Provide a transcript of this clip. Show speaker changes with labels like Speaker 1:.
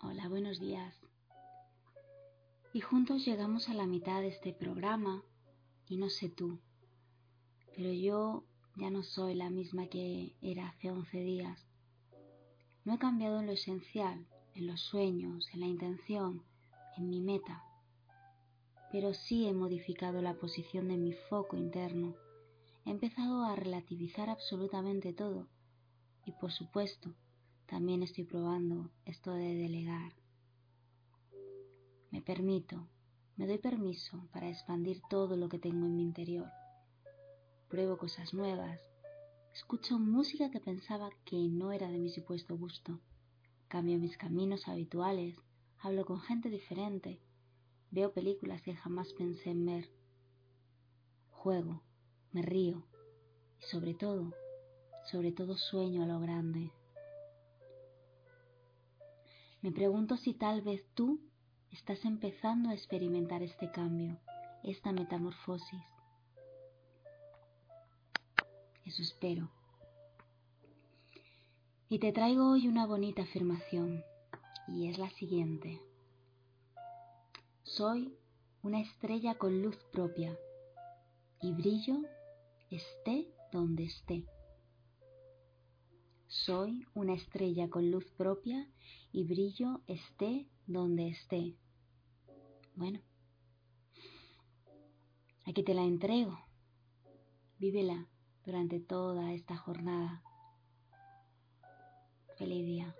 Speaker 1: Hola, buenos días. Y juntos llegamos a la mitad de este programa y no sé tú, pero yo ya no soy la misma que era hace 11 días. No he cambiado en lo esencial, en los sueños, en la intención, en mi meta, pero sí he modificado la posición de mi foco interno. He empezado a relativizar absolutamente todo y por supuesto también estoy probando esto de delegar. Me permito, me doy permiso para expandir todo lo que tengo en mi interior. Pruebo cosas nuevas, escucho música que pensaba que no era de mi supuesto gusto, cambio mis caminos habituales, hablo con gente diferente, veo películas que jamás pensé en ver, juego, me río y sobre todo, sobre todo sueño a lo grande. Me pregunto si tal vez tú estás empezando a experimentar este cambio, esta metamorfosis. Eso espero. Y te traigo hoy una bonita afirmación, y es la siguiente. Soy una estrella con luz propia y brillo esté donde esté. Soy una estrella con luz propia y brillo esté donde esté. Bueno, aquí te la entrego. Vívela durante toda esta jornada. Feliz día.